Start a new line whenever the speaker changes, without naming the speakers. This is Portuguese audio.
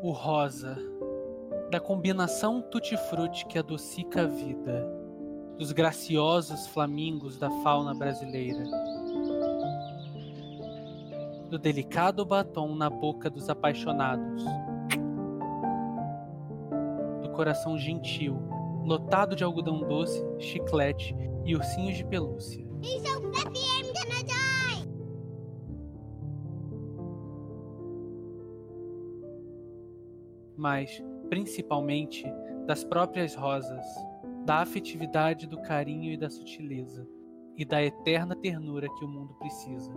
O rosa, da combinação tutti-frutti que adocica a vida, dos graciosos flamingos da fauna brasileira, do delicado batom na boca dos apaixonados, do coração gentil, lotado de algodão doce, chiclete e ursinhos de pelúcia.
He's so
mas, principalmente, das próprias rosas, da afetividade, do carinho e da sutileza, e da eterna ternura que o mundo precisa.